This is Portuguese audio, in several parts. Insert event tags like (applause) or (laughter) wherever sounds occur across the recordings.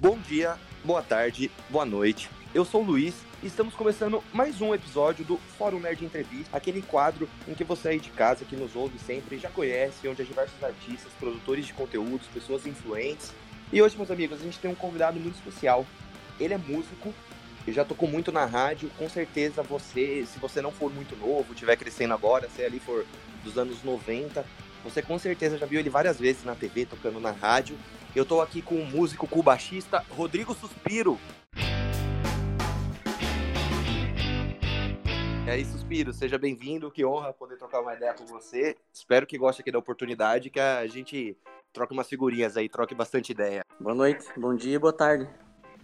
Bom dia, boa tarde, boa noite. Eu sou o Luiz e estamos começando mais um episódio do Fórum Nerd Entrevista, aquele quadro em que você aí de casa, que nos ouve sempre, já conhece, onde há diversos artistas, produtores de conteúdos, pessoas influentes. E hoje, meus amigos, a gente tem um convidado muito especial. Ele é músico, e já tocou muito na rádio. Com certeza você, se você não for muito novo, estiver crescendo agora, se ali for dos anos 90, você com certeza já viu ele várias vezes na TV, tocando na rádio. Eu tô aqui com o músico, baixista Rodrigo Suspiro. E aí, Suspiro, seja bem-vindo, que honra poder trocar uma ideia com você. Espero que goste aqui da oportunidade, que a gente troque umas figurinhas aí, troque bastante ideia. Boa noite, bom dia e boa tarde.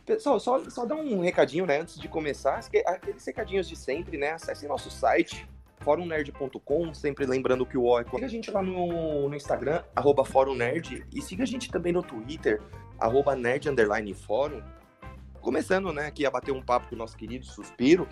Pessoal, só, só dar um recadinho, né, antes de começar, aqueles recadinhos de sempre, né, acesse nosso site, forumnerd.com, sempre lembrando que o O é... Siga a gente lá no, no Instagram, arroba forumnerd, e siga a gente também no Twitter, arroba nerd fórum. Começando, né, aqui a bater um papo com o nosso querido Suspiro,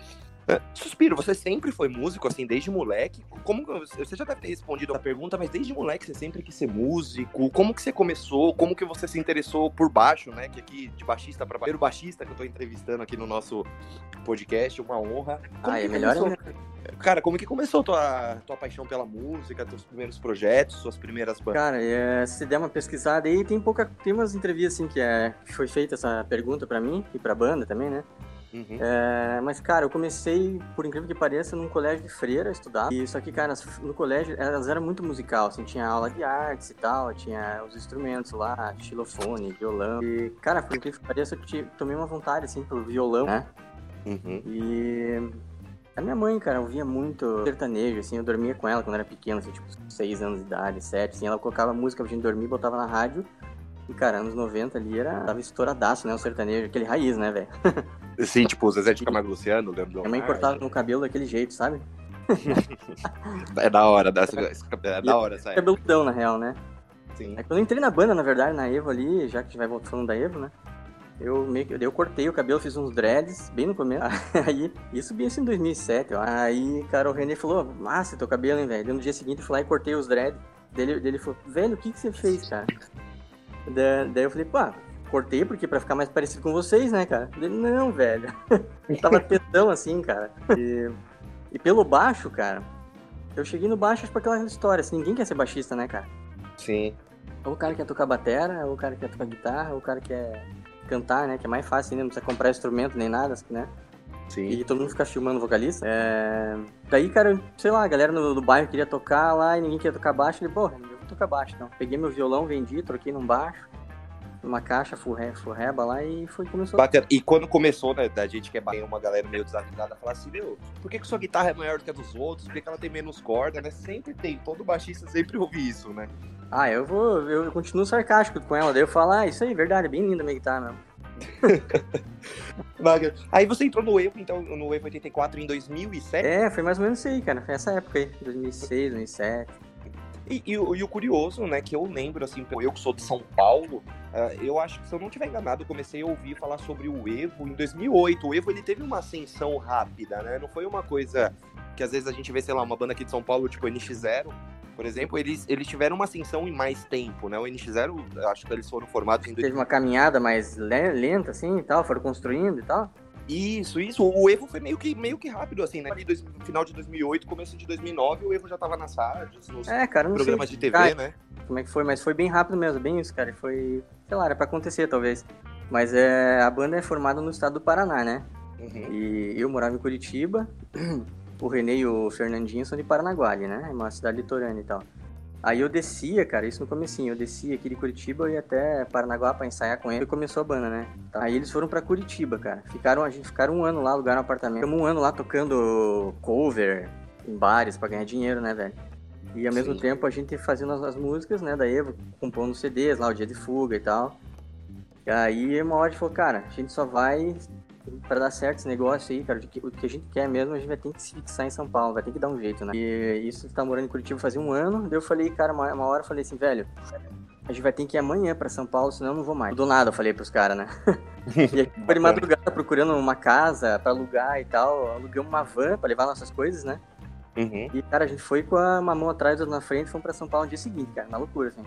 Suspiro, você sempre foi músico, assim, desde moleque? Como você já deve ter respondido a pergunta, mas desde moleque você sempre quis ser músico? Como que você começou? Como que você se interessou por baixo, né? Que aqui de baixista para primeiro baixista que eu tô entrevistando aqui no nosso podcast, uma honra. Como ah, é melhor começou... Cara, como que começou tua tua paixão pela música, teus primeiros projetos, suas primeiras bandas? Cara, é, se der uma pesquisada aí, tem pouca tem umas entrevistas assim que é foi feita essa pergunta para mim e para banda também, né? Uhum. É, mas, cara, eu comecei, por incrível que pareça, num colégio de freira a estudar. E só que, cara, no colégio elas eram muito musical, assim, tinha aula de artes e tal, tinha os instrumentos lá, xilofone, violão. E, cara, por incrível que pareça, eu tomei uma vontade, assim, pelo violão, né? Uhum. E a minha mãe, cara, ouvia muito sertanejo, assim, eu dormia com ela quando era pequena, assim, tipo, 6 anos de idade, 7, assim, ela colocava música pra gente dormir, botava na rádio, e, cara, anos 90 ali era, tava estouradaço, né, o sertanejo, aquele raiz, né, velho? (laughs) Sim, tipo, o Zezé de Camargo Luciano, Leandro Minha mãe cortava no cabelo daquele jeito, sabe? é da hora, dessa, é da hora, sabe? Cabeludão, na real, né? Sim. É quando eu entrei na banda, na verdade, na Evo ali, já que a gente vai falando da Evo, né? Eu meio que eu cortei o cabelo, fiz uns dreads bem no começo. (laughs) Aí, isso bem assim em 2007, ó. Aí, cara, o René falou: Massa, teu cabelo, hein, velho? No dia seguinte eu fui lá e cortei os dreads. Dele, dele falou: Velho, o que, que você fez, cara? Da, daí eu falei: Pô, cortei porque pra ficar mais parecido com vocês, né, cara? Ele, não, velho. (laughs) Tava tetão assim, cara. E, e, pelo baixo, cara, eu cheguei no baixo por aquela história, assim, ninguém quer ser baixista, né, cara? Sim. Ou o cara quer tocar batera, ou o cara quer tocar guitarra, ou o cara quer cantar, né? Que é mais fácil, né? Não precisa comprar instrumento nem nada, né? Sim. E todo mundo fica filmando vocalista. É... Daí, cara, sei lá, a galera no, do bairro queria tocar lá e ninguém queria tocar baixo. Ele, porra, eu vou tocar baixo, então. Peguei meu violão, vendi, troquei num baixo uma caixa furre, furreba lá e foi começou. Batendo. E quando começou, né, da gente que é uma galera meio desavisada, falar assim, meu, por que, que sua guitarra é maior do que a dos outros? Por que, que ela tem menos corda, né? Sempre tem, todo baixista sempre ouve isso, né? Ah, eu vou, eu continuo sarcástico com ela, daí eu falo, ah, isso aí, verdade, é bem linda a minha guitarra mesmo. (laughs) aí você entrou no Evo, então, no Evo 84 em 2007? É, foi mais ou menos isso aí, cara. Foi essa época aí, 2006, 2007. E, e, e, o curioso, né, que eu lembro, assim, eu que sou de São Paulo, uh, eu acho que, se eu não tiver enganado, eu comecei a ouvir falar sobre o Evo em 2008. O Evo, ele teve uma ascensão rápida, né? Não foi uma coisa que, às vezes, a gente vê, sei lá, uma banda aqui de São Paulo, tipo NX0, por exemplo, eles, eles tiveram uma ascensão em mais tempo, né? O NX0, acho que eles foram formados em... Teve uma caminhada mais lenta, assim, e tal, foram construindo e tal. Isso, isso. O Evo foi meio que, meio que rápido, assim, né? Ali, dois, final de 2008, começo de 2009, o Evo já tava nas rádios, nos é, cara, programas sei, de TV, cara, né? Como é que foi? Mas foi bem rápido mesmo, bem isso, cara. Foi, sei lá, era pra acontecer, talvez. Mas é, a banda é formada no estado do Paraná, né? Uhum. E eu morava em Curitiba, (clears throat) o Renê e o Fernandinho são de Paranaguá, né? É uma cidade litorânea e tal. Aí eu descia, cara, isso no comecinho, eu descia aqui de Curitiba e até Paranaguá pra ensaiar com ele e começou a banda, né? Aí eles foram pra Curitiba, cara. Ficaram, a gente ficaram um ano lá, alugaram um apartamento. Ficamos um ano lá tocando cover em bares pra ganhar dinheiro, né, velho? E ao Sim. mesmo tempo a gente fazendo as, as, músicas, né, da Evo, compondo CDs lá, o Dia de Fuga e tal. E aí uma hora a gente falou, cara, a gente só vai para dar certo esse negócio aí, cara, o que a gente quer mesmo, a gente vai ter que se fixar em São Paulo, vai ter que dar um jeito, né? E isso tá morando em Curitiba fazia um ano, daí eu falei, cara, uma, uma hora eu falei assim, velho, a gente vai ter que ir amanhã para São Paulo, senão eu não vou mais. Do nada eu falei pros caras, né? (laughs) e aí, de madrugada procurando uma casa para alugar e tal, alugamos uma van para levar nossas coisas, né? Uhum. E, cara, a gente foi com a, uma mão atrás, outra na frente, fomos pra São Paulo no dia seguinte, cara, na loucura, assim.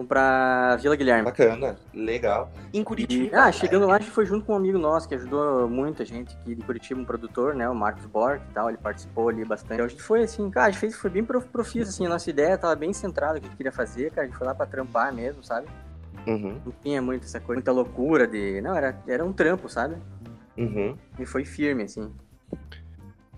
Fomos pra Vila Guilherme. Bacana, legal. Em Curitiba. Ah, chegando lá, a gente foi junto com um amigo nosso que ajudou muita gente aqui de Curitiba, um produtor, né? O Marcos Borg e tal, ele participou ali bastante. Então, a gente foi assim, cara, a gente fez, foi bem profício, assim, a nossa ideia tava bem centrada no que a gente queria fazer, cara. A gente foi lá pra trampar mesmo, sabe? Uhum. Não tinha muito essa coisa, muita loucura de. Não, era, era um trampo, sabe? Uhum. E foi firme, assim.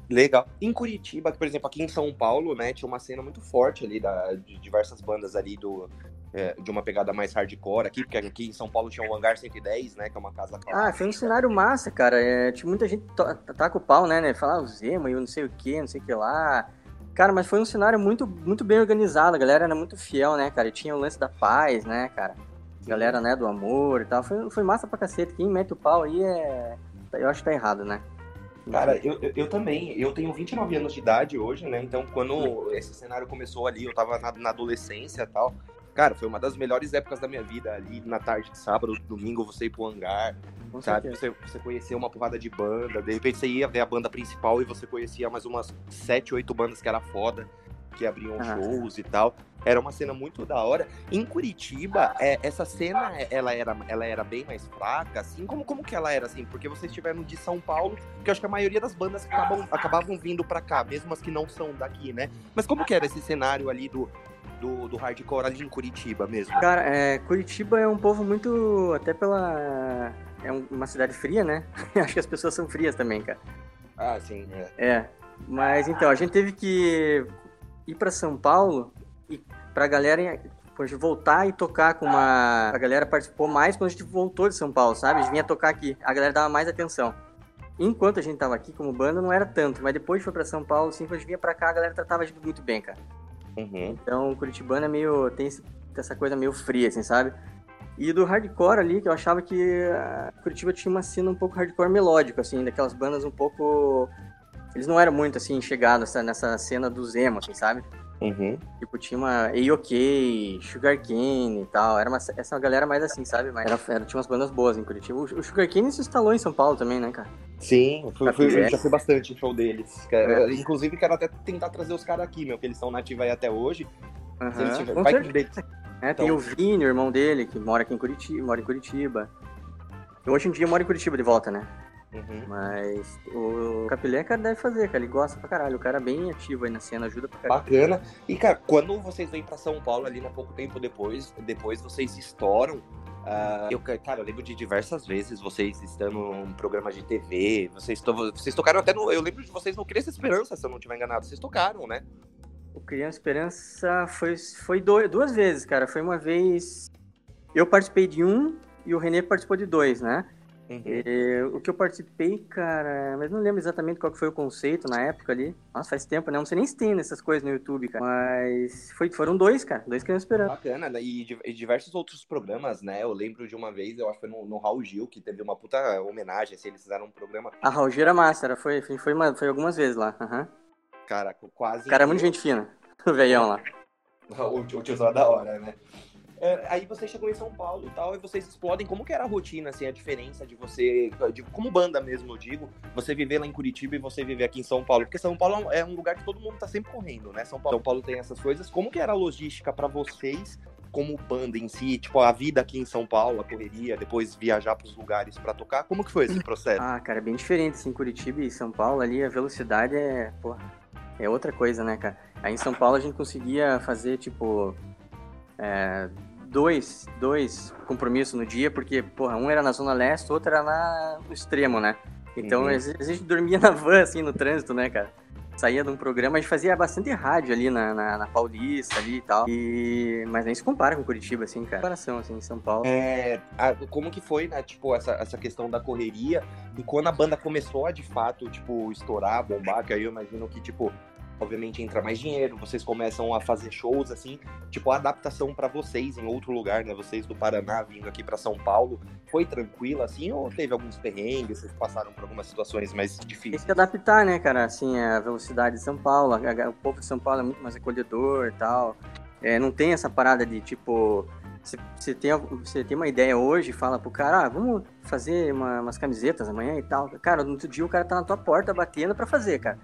Legal. Em Curitiba, por exemplo, aqui em São Paulo, né, tinha uma cena muito forte ali da, de diversas bandas ali do, é, de uma pegada mais hardcore aqui, porque aqui em São Paulo tinha o Hangar 110, né, que é uma casa. Ah, foi um cenário massa, cara. É, tinha muita gente taca o pau, né, né, falar o Zema e eu não sei o que, não sei o que lá. Cara, mas foi um cenário muito, muito bem organizado, a galera era muito fiel, né, cara. E tinha o lance da paz, né, cara. Galera, né, do amor e tal. Foi, foi massa pra cacete. Quem mete o pau aí é. Eu acho que tá errado, né? Cara, eu, eu, eu, também, eu tenho 29 anos de idade hoje, né? Então, quando esse cenário começou ali, eu tava na, na adolescência e tal. Cara, foi uma das melhores épocas da minha vida ali, na tarde de sábado, domingo, você ir pro hangar, Com sabe? Você, você conhecia uma porrada de banda, de repente você ia ver a banda principal e você conhecia mais umas 7, 8 bandas que era foda, que abriam ah. shows e tal. Era uma cena muito da hora. Em Curitiba, é, essa cena, ela era, ela era bem mais fraca, assim? Como, como que ela era, assim? Porque vocês estiveram de São Paulo, que eu acho que a maioria das bandas acabam, acabavam vindo para cá, mesmo as que não são daqui, né? Mas como que era esse cenário ali do, do, do hardcore ali em Curitiba mesmo? Cara, é, Curitiba é um povo muito. Até pela. É uma cidade fria, né? (laughs) Acho que as pessoas são frias também, cara. Ah, sim, é. É. Mas então, a gente teve que ir para São Paulo e pra galera voltar e tocar com uma. A galera participou mais quando a gente voltou de São Paulo, sabe? A gente vinha tocar aqui. A galera dava mais atenção. Enquanto a gente tava aqui como banda, não era tanto, mas depois foi para São Paulo, assim, quando a gente vinha pra cá, a galera tratava a gente muito bem, cara. Uhum. Então, o Curitibano é meio. tem essa coisa meio fria, assim, sabe? E do hardcore ali, que eu achava que a Curitiba tinha uma cena um pouco hardcore melódico, assim, daquelas bandas um pouco. Eles não eram muito, assim, chegados nessa, cena do emo, assim, sabe? Uhum. Tipo, tinha uma A-OK, Sugar Cane e tal. Era uma, essa galera mais assim, sabe? Mas era, era, tinha umas bandas boas em Curitiba. O, o Sugar Cane se instalou em São Paulo também, né, cara? Sim, fui, fui, já fui bastante show deles. É. Inclusive, quero até tentar trazer os caras aqui, meu, que eles estão nativos aí até hoje. Uhum. Se eles tiverem, vai. É, então... tem o Vini, o irmão dele, que mora aqui em Curitiba, mora em Curitiba. Hoje em dia mora em Curitiba de volta, né? Uhum. Mas o Capilé, cara, deve fazer, cara. Ele gosta pra caralho. O cara é bem ativo aí na cena, ajuda pra caralho. Bacana. E, cara, quando vocês vêm pra São Paulo ali, né, pouco tempo depois, depois vocês estouram. Uh, eu, cara, eu lembro de diversas vezes vocês estando num programa de TV, vocês, to vocês tocaram até no. Eu lembro de vocês no Criança Esperança, se eu não estiver enganado. Vocês tocaram, né? O Criança Esperança foi, foi dois, duas vezes, cara. Foi uma vez. Eu participei de um e o Renê participou de dois, né? Uhum. E, o que eu participei, cara, mas não lembro exatamente qual foi o conceito na época ali. Nossa, faz tempo, né? Não sei nem se tem nessas coisas no YouTube, cara. Mas foi, foram dois, cara. Dois crianças esperando. Bacana, né? E, e, diversos outros programas, né? Eu lembro de uma vez, eu acho que foi no, no Raul Gil, que teve uma puta homenagem, assim, eles fizeram um programa. A Raul Gil era massa, era, foi, foi, uma, foi algumas vezes lá. Uhum. Cara, quase. cara, é muito gente fina. (laughs) O veião lá. O, o tiozão é da hora, né? É, aí você chegou em São Paulo e tal, e vocês explodem. Como que era a rotina, assim, a diferença de você, de, como banda mesmo, eu digo, você viver lá em Curitiba e você viver aqui em São Paulo? Porque São Paulo é um lugar que todo mundo tá sempre correndo, né? São Paulo, São Paulo tem essas coisas. Como que era a logística para vocês como banda em si, tipo, a vida aqui em São Paulo, a correria, depois viajar para os lugares para tocar, como que foi esse processo? Ah, cara, é bem diferente, assim, Curitiba e São Paulo ali, a velocidade é, pô, é outra coisa, né, cara? Aí em São Paulo a gente conseguia fazer, tipo, é, dois, dois compromissos no dia, porque, porra, um era na Zona Leste, outro era na, no extremo, né? Então, uhum. a gente dormia (laughs) na van, assim, no trânsito, né, cara? Saía de um programa, a gente fazia bastante rádio ali na, na, na Paulista ali e tal. E... Mas nem se compara com Curitiba, assim, cara. Comparação, assim, em São Paulo. É, a, como que foi, né, tipo, essa, essa questão da correria? E quando a banda começou a, de fato, tipo, estourar, bombar, que aí eu imagino que, tipo, obviamente entra mais dinheiro, vocês começam a fazer shows assim, tipo a adaptação para vocês em outro lugar, né? Vocês do Paraná vindo aqui para São Paulo, foi tranquila assim ou teve alguns perrengues, vocês passaram por algumas situações mais difíceis? Tem que adaptar, né, cara? Assim, a velocidade de São Paulo, o povo de São Paulo é muito mais acolhedor e tal. É, não tem essa parada de tipo você tem, você tem uma ideia hoje, fala pro cara, ah, vamos fazer uma, umas camisetas amanhã e tal. Cara, no outro dia o cara tá na tua porta batendo para fazer, cara.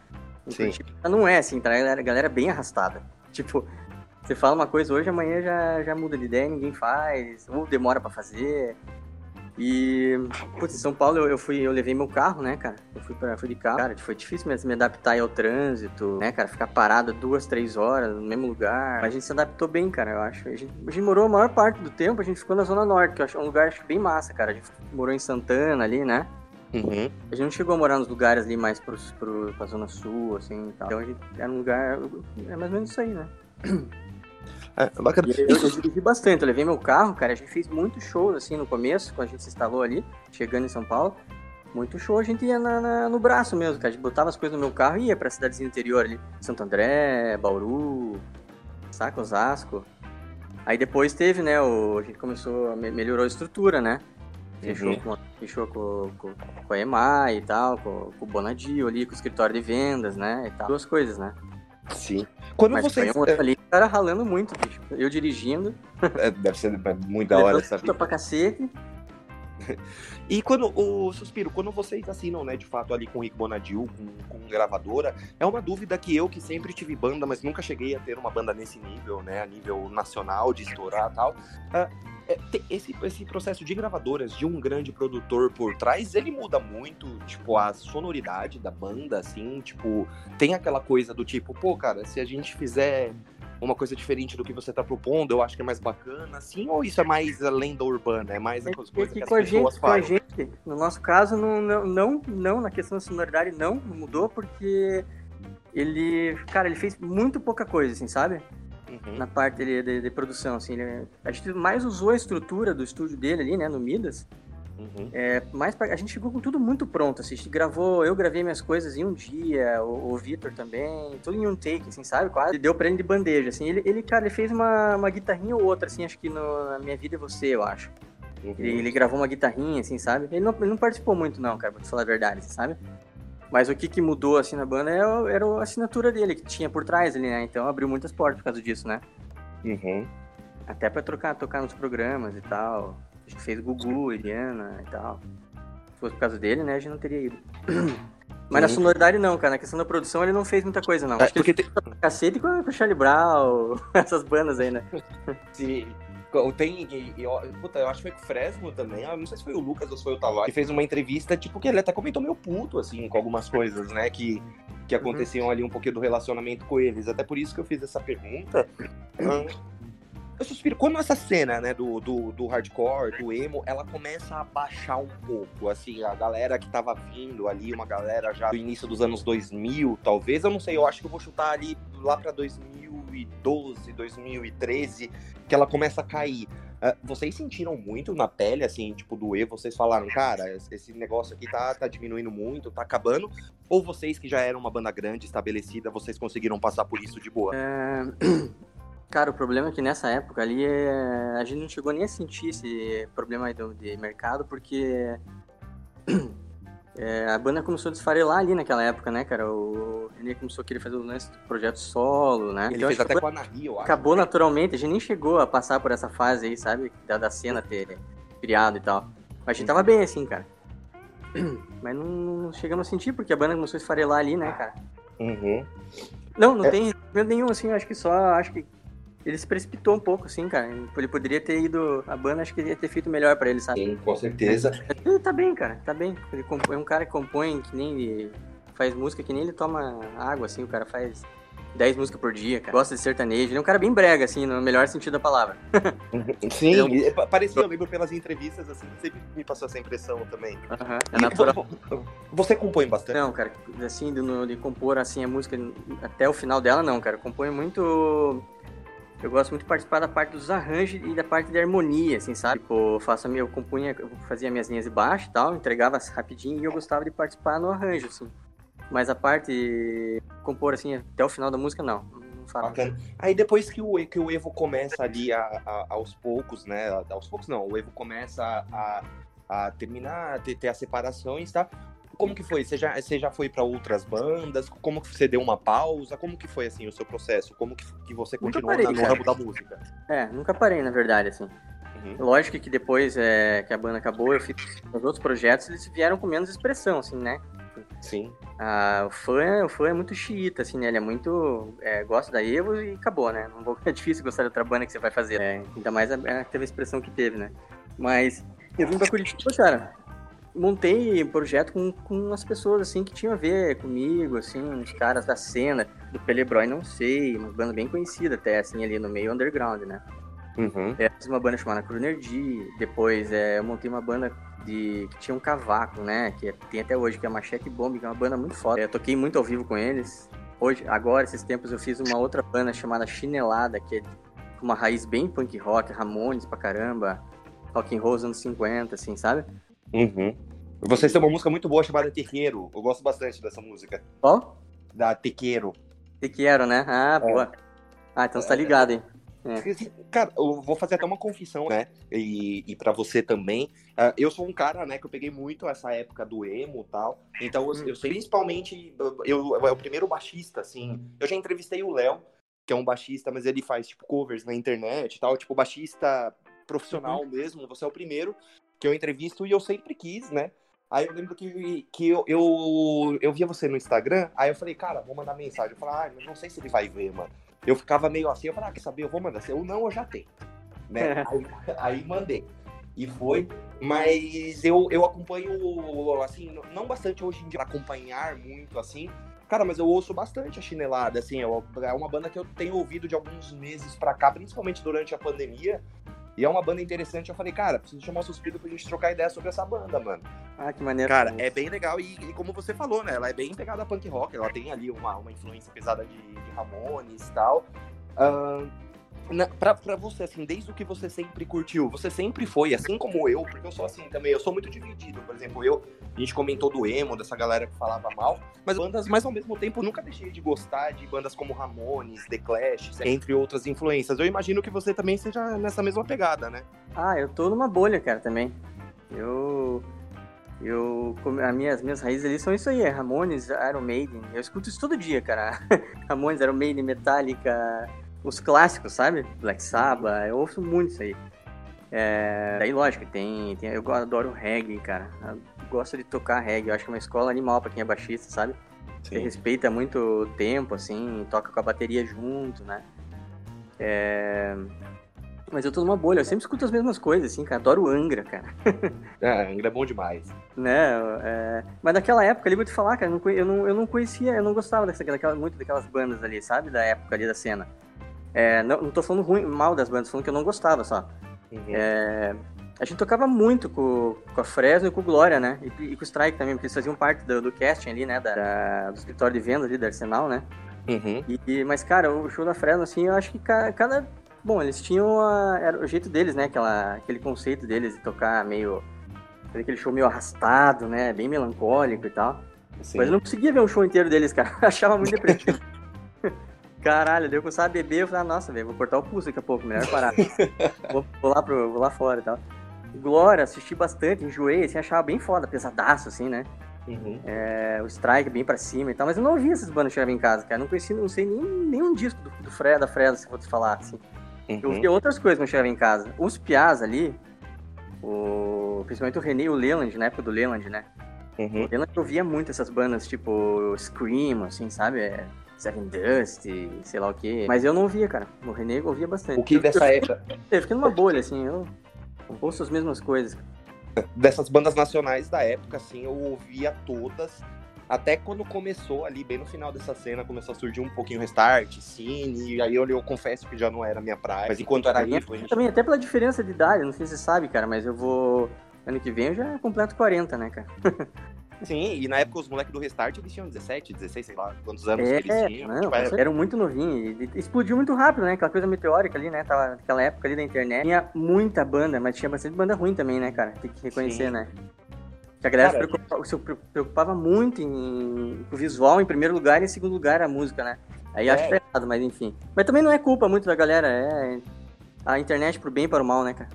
Sim. Não é assim, tá? A galera, a galera é bem arrastada. Tipo, Você fala uma coisa hoje, amanhã já, já muda de ideia, ninguém faz, ou demora para fazer. E, putz, em São Paulo eu, eu, fui, eu levei meu carro, né, cara? Eu fui, pra, fui de carro. Cara, foi difícil mesmo me adaptar ao trânsito, né, cara? Ficar parado duas, três horas no mesmo lugar. Mas a gente se adaptou bem, cara, eu acho. A gente, a gente morou a maior parte do tempo, a gente ficou na Zona Norte, que eu acho um lugar acho, bem massa, cara. A gente morou em Santana ali, né? Uhum. A gente não chegou a morar nos lugares ali mais pro, pro, pra Zona Sul, assim e tal. Então a gente era um lugar. É mais ou menos isso aí, né? É, bacana. Eu, eu, dirigi bastante, eu levei meu carro, cara, a gente fez muito show assim no começo, quando a gente se instalou ali, chegando em São Paulo. Muito show, a gente ia na, na, no braço mesmo, cara. A gente botava as coisas no meu carro e ia pra cidades do interior ali. Santo André, Bauru, saca, Osasco. Aí depois teve, né, o, a gente começou, melhorou a estrutura, né? Fechou, uhum. com, fechou com, com, com a EMAI e tal, com, com o Bonadio ali, com o escritório de vendas, né? Duas coisas, né? Sim. Quando Mas vocês... foi um ali, cara ralando muito, bicho. Eu dirigindo. É, deve ser muito da hora essa vida. pra cacete. (laughs) E quando, o Suspiro, quando vocês assinam, né, de fato, ali com o Rick Bonadil, com, com gravadora, é uma dúvida que eu, que sempre tive banda, mas nunca cheguei a ter uma banda nesse nível, né, a nível nacional, de estourar e tal. Uh, esse, esse processo de gravadoras de um grande produtor por trás, ele muda muito, tipo, a sonoridade da banda, assim, tipo, tem aquela coisa do tipo, pô, cara, se a gente fizer uma coisa diferente do que você está propondo, eu acho que é mais bacana, assim, ou isso é mais a lenda urbana, é mais a coisa que, que as pessoas gente, falam? Com a gente, no nosso caso, não, não, não, na questão da sonoridade, não, não mudou, porque ele, cara, ele fez muito pouca coisa, assim, sabe? Uhum. Na parte de, de, de, produção, assim, ele, a gente mais usou a estrutura do estúdio dele ali, né, no Midas, Uhum. É, mais pra, a gente chegou com tudo muito pronto, assim, a gente gravou, eu gravei minhas coisas em um dia, o, o Vitor também, tudo em um take, assim, sabe? Quase deu pra ele de bandeja, assim, ele, ele cara, ele fez uma, uma guitarrinha ou outra, assim, acho que no, na Minha Vida é Você, eu acho. Uhum. Ele, ele, gravou uma guitarrinha, assim, sabe? Ele não, ele não participou muito, não, cara, pra te falar a verdade, assim, sabe? Mas o que, que mudou, assim, na banda era, era a assinatura dele, que tinha por trás ali, né? Então abriu muitas portas por causa disso, né? Uhum. Até pra trocar, tocar nos programas e tal. A gente fez Gugu, Eliana e tal. Se fosse por causa dele, né, a gente não teria ido. (clears throat) Mas na sonoridade não, cara. Na questão da produção ele não fez muita coisa, não. É, Acho porque que ele tem... cacete com o Charlie Brown, (laughs) essas bandas aí, né? Sim. Tem. Eu, puta, eu acho que foi com o Fresno também. Eu não sei se foi o Lucas ou se foi o Tavares. Que fez uma entrevista, tipo, que ele até comentou meio puto, assim, com algumas coisas, né? Que, que uhum. aconteciam uhum. ali um pouquinho do relacionamento com eles. Até por isso que eu fiz essa pergunta. Eu suspiro. Quando essa cena, né, do, do, do, hardcore, do emo, ela começa a baixar um pouco, assim, a galera que tava vindo ali, uma galera já do início dos anos 2000, talvez, eu não sei, eu acho que eu vou chutar ali lá pra 2012, 2013, que ela começa a cair. Uh, vocês sentiram muito na pele, assim, tipo, do E, vocês falaram, cara, esse negócio aqui tá, tá diminuindo muito, tá acabando? Ou vocês que já eram uma banda grande, estabelecida, vocês conseguiram passar por isso de boa? É... (clears throat) Cara, o problema é que nessa época ali é... a gente não chegou nem a sentir esse problema de mercado, porque (clears throat) é, a banda começou a desfarelar ali naquela época, né, cara? O René começou a querer fazer o lance do projeto solo, né? Ele então, fez até com a eu acho. Acabou naturalmente, a gente nem chegou a passar por essa fase aí, sabe? Da, da cena ter criado e tal. Mas a gente tava bem assim, cara. (clears throat) Mas não, não, chegamos a sentir, porque a banda começou a esfarelar ali, né, cara? Uhum. Não, não é... tem nenhum, assim, acho que só, acho que ele se precipitou um pouco, assim, cara. Ele poderia ter ido. A banda acho que ia ter feito melhor pra ele, sabe? Sim, com certeza. Ele tá bem, cara, tá bem. Ele é um cara que compõe que nem ele. Faz música que nem ele toma água, assim, o cara faz 10 músicas por dia, cara. Gosta de sertanejo. Ele é um cara bem brega, assim, no melhor sentido da palavra. (laughs) Sim, é um... parecia, eu lembro pelas entrevistas, assim, sempre me passou essa impressão também. Uhum, é natural. Você compõe bastante? Não, cara, assim, de, de compor, assim, a música até o final dela, não, cara. Compõe muito eu gosto muito de participar da parte dos arranjos e da parte de harmonia, assim, sabe? Tipo, eu, faço, eu compunha, eu fazia minhas linhas de baixo e tal, entregava rapidinho e eu gostava de participar no arranjo, assim. Mas a parte compor, assim, até o final da música, não. Bacana. Aí depois que o, que o Evo começa ali a, a, aos poucos, né? Aos poucos não, o Evo começa a, a terminar, ter, ter as separações, tá? Como que foi? Você já, você já foi para outras bandas? Como que você deu uma pausa? Como que foi, assim, o seu processo? Como que, que você continuou parei, no ramo da música? É, nunca parei, na verdade, assim. Uhum. Lógico que depois é, que a banda acabou, eu fiz os outros projetos, eles vieram com menos expressão, assim, né? Sim. Ah, o, fã, é, o fã é muito xiita, assim, né? Ele é muito. É, gosta da Evo e acabou, né? Não vou, (laughs) é difícil gostar de outra banda que você vai fazer. É, ainda mais a, a, teve a expressão que teve, né? Mas eu vim pra Curitiba, cara. Montei um projeto com, com umas pessoas, assim, que tinham a ver comigo, assim, uns caras da cena, do Pelebroy, não sei, uma banda bem conhecida até, assim, ali no meio underground, né? Uhum. É, fiz uma banda chamada Crunergy, depois é, eu montei uma banda de, que tinha um cavaco, né? Que tem até hoje, que é Machete Bomb, que é uma banda muito foda. Eu toquei muito ao vivo com eles. Hoje, agora, esses tempos, eu fiz uma outra banda chamada Chinelada, que é uma raiz bem punk rock, Ramones pra caramba, rock and roll anos 50, assim, sabe? Uhum. Vocês têm uma música muito boa chamada Tequeiro. Eu gosto bastante dessa música. Qual? Da Tequeiro. Tequeiro, né? Ah, é. boa. Ah, então você tá ligado, hein? É. Cara, eu vou fazer até uma confissão, né? E, e para você também. Uh, eu sou um cara, né, que eu peguei muito essa época do emo e tal. Então, eu, eu sei, principalmente, eu, eu, é o primeiro baixista, assim. Eu já entrevistei o Léo, que é um baixista, mas ele faz, tipo, covers na internet e tal. Tipo, baixista profissional uhum. mesmo. Você é o primeiro que eu entrevisto e eu sempre quis, né? Aí eu lembro que, que eu, eu, eu via você no Instagram, aí eu falei, cara, vou mandar mensagem. Eu falei, ah, mas não sei se ele vai ver, mano eu ficava meio assim, eu falei, ah, quer saber, eu vou mandar. Se eu não, eu já tenho. Né? aí, aí mandei. E foi. Mas eu, eu acompanho, assim, não bastante hoje em dia acompanhar muito, assim. Cara, mas eu ouço bastante a chinelada, assim, é uma banda que eu tenho ouvido de alguns meses pra cá, principalmente durante a pandemia. E é uma banda interessante. Eu falei, cara, preciso chamar o Suspiro pra gente trocar ideia sobre essa banda, mano. Ah, que maneiro. Cara, é bem legal. E, e, como você falou, né? Ela é bem pegada punk rock. Ela tem ali uma, uma influência pesada de, de Ramones e tal. Uh, pra você, assim, desde o que você sempre curtiu, você sempre foi, assim como eu, porque eu sou assim também, eu sou muito dividido. Por exemplo, eu, a gente comentou do emo, dessa galera que falava mal, mas bandas, mas ao mesmo tempo nunca deixei de gostar de bandas como Ramones, The Clash, entre outras influências. Eu imagino que você também seja nessa mesma pegada, né? Ah, eu tô numa bolha, cara, também. Eu. Eu. As minhas, minhas raízes ali são isso aí, é Ramones, Iron Maiden. Eu escuto isso todo dia, cara. (laughs) Ramones, Iron Maiden, Metallica os clássicos, sabe? Black Sabbath, eu ouço muito isso aí. É, daí, lógico, tem, tem, eu adoro reggae, cara. Eu gosto de tocar reggae. Eu acho que é uma escola animal para quem é baixista, sabe? Sim. Você respeita muito o tempo, assim, toca com a bateria junto, né? É... Mas eu tô numa bolha, eu sempre escuto as mesmas coisas, assim, cara. Adoro Angra, cara. (laughs) é, Angra é bom demais. Né? É... Mas naquela época ali, vou te falar, cara, eu não, eu não conhecia, eu não gostava dessa, daquela, muito daquelas bandas ali, sabe? Da época ali da cena. É, não, não tô falando ruim, mal das bandas, falando que eu não gostava só. Uhum. É, a gente tocava muito com, com a Fresno e com o Glória, né? E, e com o Strike também, porque eles faziam parte do, do casting ali, né? Da, da, do escritório de venda ali da Arsenal, né? Uhum. E, mas, cara, o show da Fresno, assim, eu acho que cada. Bom, eles tinham a, era o jeito deles, né? Aquela, aquele conceito deles de tocar meio. aquele show meio arrastado, né? Bem melancólico e tal. Sim. Mas eu não conseguia ver um show inteiro deles, cara. (laughs) Eu achava muito depressivo. (laughs) Caralho, deu começar a beber, eu falei, ah, nossa, velho, vou cortar o pulso daqui a pouco, melhor parar. (laughs) vou, vou, lá pro, vou lá fora e tal. Glória, assisti bastante, enjoei, assim, achava bem foda, pesadaço, assim, né? Uhum. É, o Strike bem pra cima e tal, mas eu não ouvia essas bandas chegar em casa, cara. Não conheci, não sei nem nenhum disco do, do Fred, da Freda, se eu vou te falar, assim. Uhum. Eu ouvia outras coisas quando chegava em casa. Os Piás ali, o, principalmente o René e o Leland, na época do Leland, né? Uhum. O Leland ouvia muito essas bandas, tipo Scream, assim, sabe? É, Seven Dust, sei lá o que. Mas eu não ouvia, cara. O René ouvia bastante. O que dessa eu, época? Eu fiquei numa bolha, assim, eu ouço as mesmas coisas. Dessas bandas nacionais da época, assim, eu ouvia todas. Até quando começou ali, bem no final dessa cena, começou a surgir um pouquinho Restart, Cine, e aí eu, eu confesso que já não era minha praia. Mas enquanto era isso, gente... Também, até pela diferença de idade, não sei se você sabe, cara, mas eu vou... Ano que vem eu já completo 40, né, cara? (laughs) Sim, e na época os moleques do Restart eles tinham 17, 16, sei lá quantos anos é, que eles tinham. Não, tipo, era... Eram muito novinhos. E explodiu muito rápido, né? Aquela coisa meteórica ali, né? Tava naquela época ali da internet. Tinha muita banda, mas tinha bastante banda ruim também, né, cara? Tem que reconhecer, Sim. né? Que a galera cara, se, preocupava, se preocupava muito em, com o visual em primeiro lugar e em segundo lugar a música, né? Aí é. acho que é errado, mas enfim. Mas também não é culpa muito da galera, é a internet pro bem e para o mal, né, cara?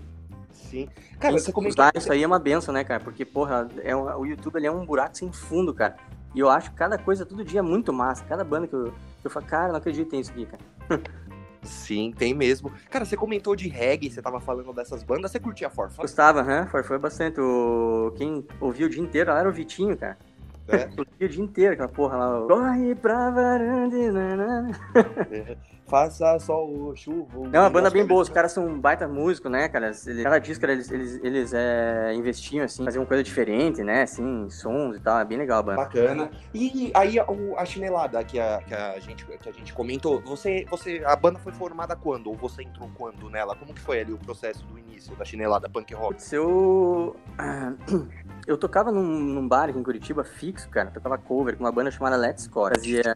Sim. Cara, você comentou... Isso aí é uma benção, né, cara? Porque, porra, é um, o YouTube ele é um buraco sem fundo, cara. E eu acho cada coisa todo dia muito massa. Cada banda que eu, que eu falo, cara, não acredito nisso aqui, cara. (laughs) Sim, tem mesmo. Cara, você comentou de reggae, você tava falando dessas bandas, você curtia a Forfã? Gostava, hã? Forfã bastante. O... Quem ouvia o dia inteiro lá era o Vitinho, cara. É. (laughs) o dia inteiro, aquela porra lá. Corre pra varanda. É. Faça só o chuvo. É uma banda bem boa, os caras são baita músico, né, cara? Cada disco eles, eles, eles é, investiam, assim, faziam uma coisa diferente, né? Assim, sons e tal. É bem legal a banda. Bacana. E aí a chinelada que a, que a, gente, que a gente comentou, você, você. A banda foi formada quando? Ou você entrou quando nela? Como que foi ali o processo do início da chinelada punk rock? Putz, eu. (clears throat) Eu tocava num, num, bar aqui em Curitiba fixo, cara. Tocava cover com uma banda chamada Let's Core. Fazia.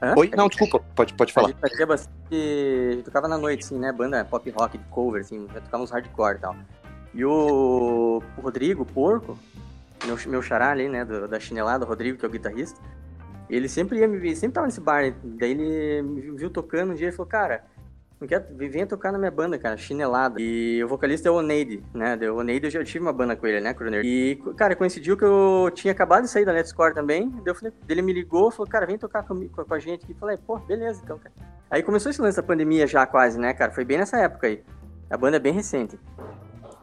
Hã? Oi? Não, desculpa, pode, pode falar. A gente fazia bastante. Tocava na noite, assim, né? Banda pop rock de cover, assim. Já tocava uns hardcore e tal. E o, o Rodrigo, Porco, meu, meu xará ali, né? Do, da chinelada, o Rodrigo, que é o guitarrista. Ele sempre ia me ver, sempre tava nesse bar. Daí ele me viu tocando um dia e falou, cara não quer, venha tocar na minha banda, cara, chinelada. E o vocalista é o Oneide, né? O Oneide eu já tive uma banda com ele, né, Croner? E, cara, coincidiu que eu tinha acabado de sair da Let's Core também. Daí eu falei, ele me ligou, falou, cara, vem tocar comigo, com a gente aqui. Falei, pô, beleza, então, cara. Aí começou esse lance da pandemia já quase, né, cara? Foi bem nessa época aí. A banda é bem recente.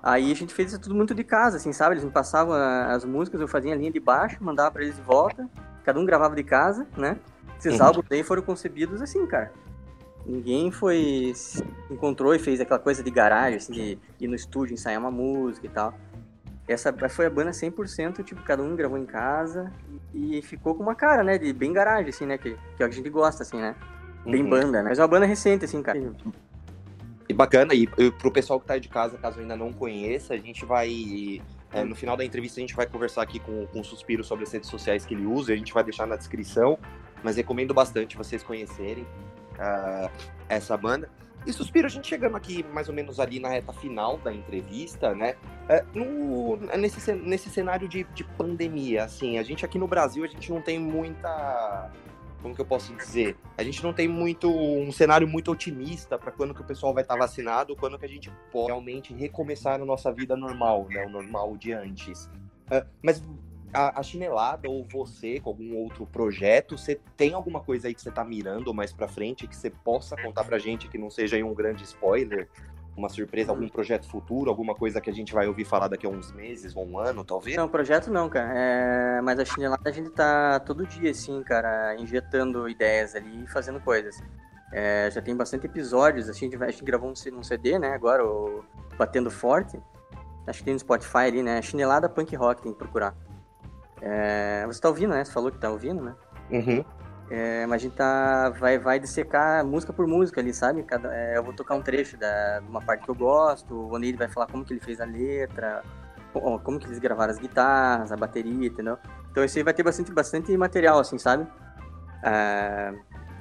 Aí a gente fez isso tudo muito de casa, assim, sabe? Eles me passavam as músicas, eu fazia a linha de baixo, mandava pra eles de volta. Cada um gravava de casa, né? Esses uhum. álbuns aí foram concebidos assim, cara. Ninguém foi. encontrou e fez aquela coisa de garagem, assim, de ir no estúdio ensaiar uma música e tal. Essa foi a banda 100%, tipo, cada um gravou em casa e ficou com uma cara, né, de bem garagem, assim, né, que, que é a gente gosta, assim, né. Bem uhum. banda, né. Mas é uma banda recente, assim, cara. E bacana, e pro pessoal que tá de casa, caso ainda não conheça, a gente vai. É, no final da entrevista a gente vai conversar aqui com, com o Suspiro sobre as redes sociais que ele usa, a gente vai deixar na descrição, mas recomendo bastante vocês conhecerem uh, essa banda. E Suspiro, a gente chegando aqui mais ou menos ali na reta final da entrevista, né? Uh, no, nesse, nesse cenário de, de pandemia, assim, a gente aqui no Brasil, a gente não tem muita como que eu posso dizer? A gente não tem muito um cenário muito otimista para quando que o pessoal vai estar vacinado, quando que a gente pode realmente recomeçar a nossa vida normal, né? O normal de antes. Uh, mas a, a, chinelada ou você com algum outro projeto, você tem alguma coisa aí que você tá mirando mais pra frente que você possa contar pra gente que não seja aí um grande spoiler? Uma surpresa, algum projeto futuro, alguma coisa que a gente vai ouvir falar daqui a uns meses ou um ano, talvez? Não, projeto não, cara. É... Mas a chinelada a gente tá todo dia, assim, cara, injetando ideias ali e fazendo coisas. É... Já tem bastante episódios, assim, a gente gravou um CD, né, agora, o Batendo Forte. Acho que tem no Spotify ali, né? Chinelada Punk Rock, tem que procurar. É, você tá ouvindo, né? Você falou que tá ouvindo, né? Uhum. É, mas a gente tá, vai, vai dissecar música por música ali, sabe? Cada, é, eu vou tocar um trecho da, de uma parte que eu gosto, o Oneide vai falar como que ele fez a letra, como que eles gravaram as guitarras, a bateria, entendeu? Então isso aí vai ter bastante, bastante material, assim, sabe? É,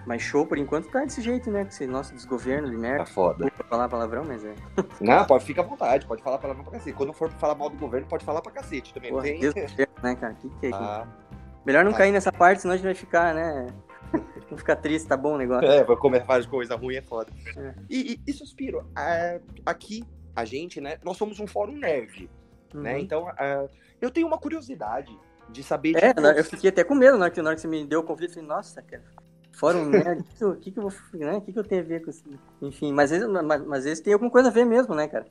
mas show, por enquanto, tá desse jeito, né? Com esse nosso desgoverno de merda. Tá foda. Pra falar palavrão, mas é. (laughs) Não, pode, ficar à vontade, pode falar palavrão pra cacete. Quando for falar mal do governo, pode falar pra cacete também. Porra, tem... Deus né, cara? Que que é ah. Melhor não ah. cair nessa parte, senão a gente vai ficar, né? (laughs) Não ficar triste, tá bom o negócio. É, vai comer várias coisas ruins, é foda. É. E, e, e, Suspiro, é, aqui, a gente, né? Nós somos um fórum nerd, né? uhum. né? Então, é, eu tenho uma curiosidade de saber... É, de eu fiquei até com medo na hora que, na hora que você me deu o convite. Eu falei, nossa, cara Fórum nerd, o que, que, eu vou, né? que, que eu tenho a ver com isso? Enfim, mas às, vezes, mas, mas às vezes tem alguma coisa a ver mesmo, né, cara?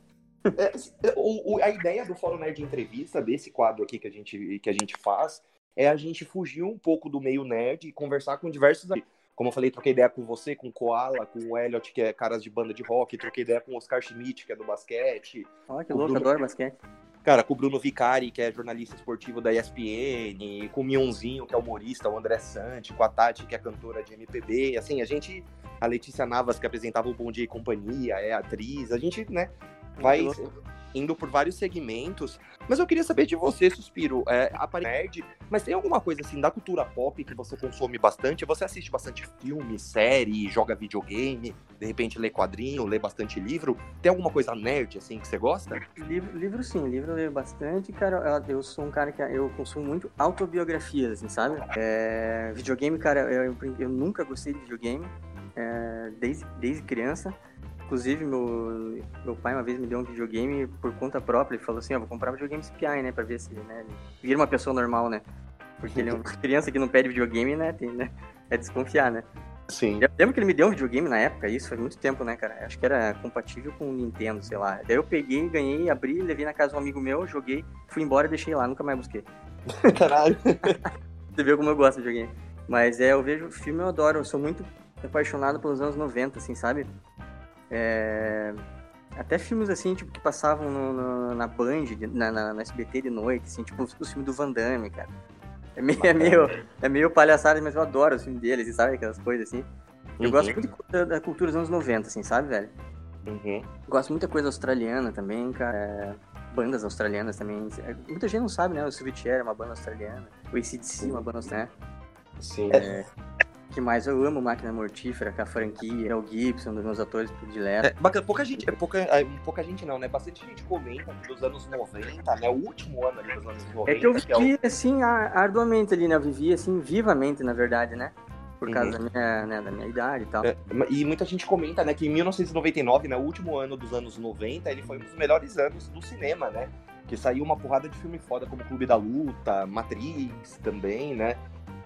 É, o, o, a ideia do Fórum Nerd Entrevista, desse quadro aqui que a, gente, que a gente faz, é a gente fugir um pouco do meio nerd e conversar com diversos. Como eu falei, troquei ideia com você, com o Koala, com o Elliot, que é caras de banda de rock, troquei ideia com o Oscar Schmidt, que é do basquete. Olha que louco, Bruno... adoro basquete. Cara, com o Bruno Vicari, que é jornalista esportivo da ESPN, com o Mionzinho, que é humorista, o André Sante, com a Tati, que é cantora de MPB. Assim, a gente. A Letícia Navas, que apresentava o Bom Dia e Companhia, é atriz. A gente, né, vai indo por vários segmentos. Mas eu queria saber de você, Suspiro, é, a nerd, mas tem alguma coisa assim da cultura pop que você consome bastante? Você assiste bastante filme, série, joga videogame, de repente lê quadrinho, lê bastante livro? Tem alguma coisa nerd assim que você gosta? Livro, livro sim, livro eu leio bastante, cara. Eu, eu sou um cara que eu consumo muito autobiografias, assim, sabe? É, videogame, cara, eu, eu, nunca gostei de videogame. É, desde, desde criança. Inclusive, meu, meu pai uma vez me deu um videogame por conta própria. Ele falou assim: ó, vou comprar um videogame CPI, né? Pra ver se né, ele vira uma pessoa normal, né? Porque ele é uma (laughs) criança que não pede videogame, né? Tem, né? É desconfiar, né? Sim. Eu lembro que ele me deu um videogame na época, isso faz muito tempo, né, cara? Acho que era compatível com o Nintendo, sei lá. Daí eu peguei, ganhei, abri, levei na casa de um amigo meu, joguei, fui embora e deixei lá, nunca mais busquei. (laughs) Caralho. (laughs) Você viu como eu gosto de videogame. Mas é, eu vejo filme, eu adoro. Eu sou muito apaixonado pelos anos 90, assim, sabe? É... Até filmes, assim, tipo, que passavam no, no, na Band, na, na, na, SBT de noite, assim, tipo, os filmes do Van Damme, cara. É meio, é meio, é meio palhaçada, mas eu adoro os filmes deles, sabe? Aquelas coisas, assim. Eu uhum. gosto muito da, da, cultura dos anos 90, assim, sabe, velho? Uhum. Gosto muita coisa australiana também, cara. É, bandas australianas também. É, muita gente não sabe, né? O Silvitier é uma banda australiana. O ACDC é uma banda australiana. Sim. É, que mais? Eu amo Máquina Mortífera, com a franquia, é o Gibson, um dos meus atores prediletos. É, bacana, pouca gente, é, pouca, é, pouca gente não, né? Bastante gente comenta dos anos 90, né? O último ano ali dos anos 90. É que eu vivi, é o... assim, arduamente ali, né? Eu vivi, assim, vivamente, na verdade, né? Por uhum. causa da, minha, né, da minha idade e tal. É, e muita gente comenta, né, que em 1999, né, o último ano dos anos 90, ele foi um dos melhores anos do cinema, né? Que saiu uma porrada de filme foda, como Clube da Luta, Matrix também, né?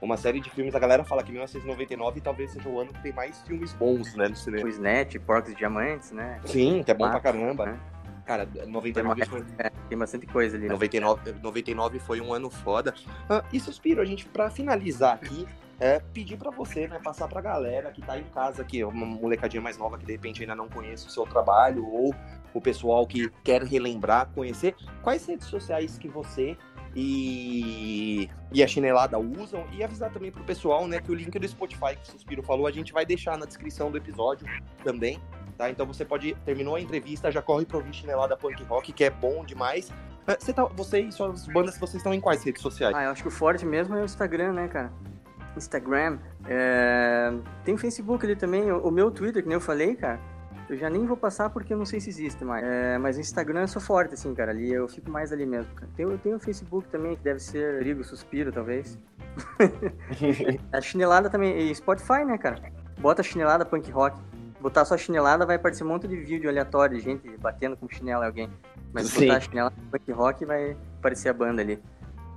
Uma série de filmes, a galera fala que 1999 talvez seja o ano que tem mais filmes bons, né, no cinema. O Snatch, Porcos e Diamantes, né? Sim, que é bom Mata, pra caramba. Né? Cara, 99 tem, foi... é, tem bastante coisa ali. 99, né? 99 foi um ano foda. Ah, e Suspiro, a gente, pra finalizar aqui, é pedir para você, né, passar pra galera que tá em casa aqui, uma molecadinha mais nova que de repente ainda não conhece o seu trabalho, ou o pessoal que quer relembrar, conhecer, quais redes sociais que você e, e a chinelada usam e avisar também pro pessoal, né, que o link do Spotify que o Suspiro falou, a gente vai deixar na descrição do episódio também, tá? Então você pode, terminou a entrevista, já corre pro ouvir chinelada punk rock, que é bom demais. Ah, você, tá, você e suas bandas, vocês estão em quais redes sociais? Ah, eu acho que o forte mesmo é o Instagram, né, cara? Instagram, é... tem o Facebook ali também, o meu Twitter, que nem eu falei, cara, eu já nem vou passar porque eu não sei se existe mais. É, mas o Instagram eu sou forte, assim, cara. Ali eu fico mais ali mesmo. Tem, eu tenho o Facebook também, que deve ser Rigo Suspiro, talvez. (laughs) a chinelada também. E Spotify, né, cara? Bota chinelada punk rock. Botar só chinelada vai aparecer um monte de vídeo aleatório de gente batendo com chinelo em alguém. Mas Sim. botar chinelada punk rock vai aparecer a banda ali.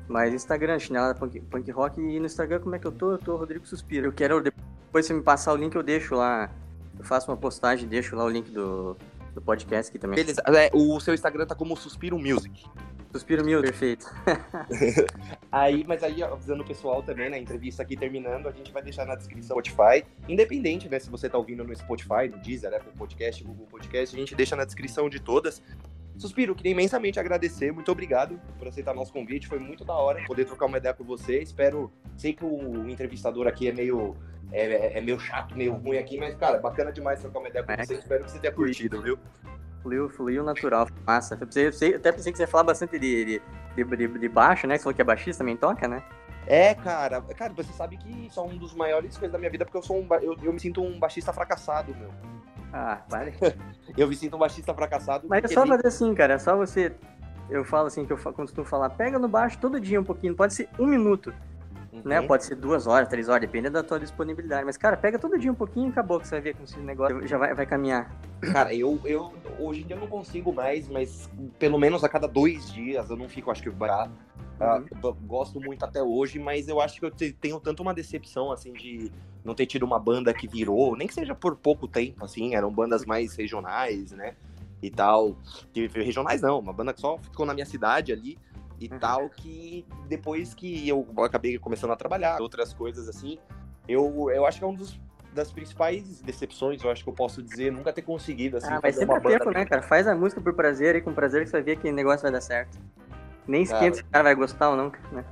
Mas Instagram, chinelada punk, punk rock. E no Instagram, como é que eu tô? Eu tô Rodrigo Suspiro. Eu quero, depois você me passar o link, eu deixo lá eu faço uma postagem, deixo lá o link do, do podcast aqui também. Beleza. É, o seu Instagram tá como Suspiro Music. Suspiro Music, perfeito. (laughs) aí, mas aí, avisando o pessoal também, né? Entrevista aqui terminando, a gente vai deixar na descrição do Spotify. Independente, né? Se você tá ouvindo no Spotify, no Deezer, Apple Podcast, Google Podcast, a gente deixa na descrição de todas. Suspiro, queria imensamente agradecer, muito obrigado por aceitar nosso convite, foi muito da hora poder trocar uma ideia com você. Espero, sei que o entrevistador aqui é meio é, é, é meio chato, meio ruim aqui, mas, cara, bacana demais trocar uma ideia com é. você. Espero que você tenha curtido, viu? Fluiu, fluiu natural, massa. Eu pensei, até pensei que você ia falar bastante de, de, de, de baixo, né? Você falou que é baixista, também toca, né? É, cara. Cara, você sabe que isso é um dos maiores coisas da minha vida, porque eu sou um. Eu, eu me sinto um baixista fracassado, meu. Ah, vale. (laughs) eu me sinto um baixista fracassado. Mas é só fazer assim, cara. É só você. Eu falo assim que eu costumo falar, pega no baixo todo dia um pouquinho, pode ser um minuto. Né? Uhum. Né? Pode ser duas horas, três horas, depende da tua disponibilidade. Mas, cara, pega todo dia um pouquinho e acabou que você vai ver como esse negócio já vai, vai caminhar. Cara, eu, eu hoje em dia eu não consigo mais, mas pelo menos a cada dois dias eu não fico, acho que, barato. Uhum. Uh, gosto muito até hoje, mas eu acho que eu tenho tanto uma decepção, assim, de não ter tido uma banda que virou, nem que seja por pouco tempo, assim, eram bandas mais regionais, né? E tal. Regionais não, uma banda que só ficou na minha cidade ali e uhum. tal, que depois que eu acabei começando a trabalhar, outras coisas assim, eu, eu acho que é um dos das principais decepções, eu acho que eu posso dizer, nunca ter conseguido assim. Ah, mas sempre é tempo, né, cara? Faz a música por prazer e com prazer que você vai ver que o negócio vai dar certo. Nem esquenta se o cara vai gostar ou não, né?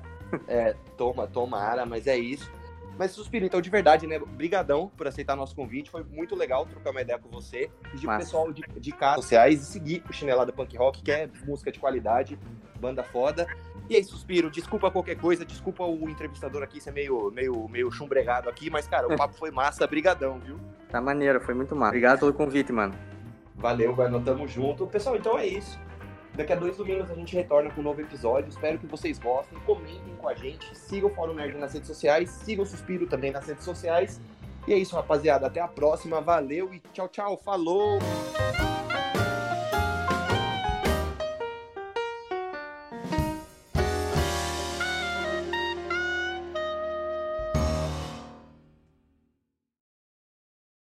É, toma, tomara, mas é isso. Mas Suspiro, então, de verdade, né? Brigadão por aceitar nosso convite. Foi muito legal trocar uma ideia com você. Pedir pro pessoal de, de casa sociais e seguir o Chinelada Punk Rock, que é música de qualidade banda foda. E aí, Suspiro, desculpa qualquer coisa, desculpa o entrevistador aqui ser meio, meio, meio chumbregado aqui, mas, cara, o papo foi massa, brigadão, viu? Tá maneiro, foi muito massa. Obrigado pelo convite, mano. Valeu, nós tamo junto. Pessoal, então é isso. Daqui a dois domingos a gente retorna com um novo episódio. Espero que vocês gostem, comentem com a gente, sigam o Fórum Nerd nas redes sociais, sigam o Suspiro também nas redes sociais. E é isso, rapaziada. Até a próxima. Valeu e tchau, tchau. Falou!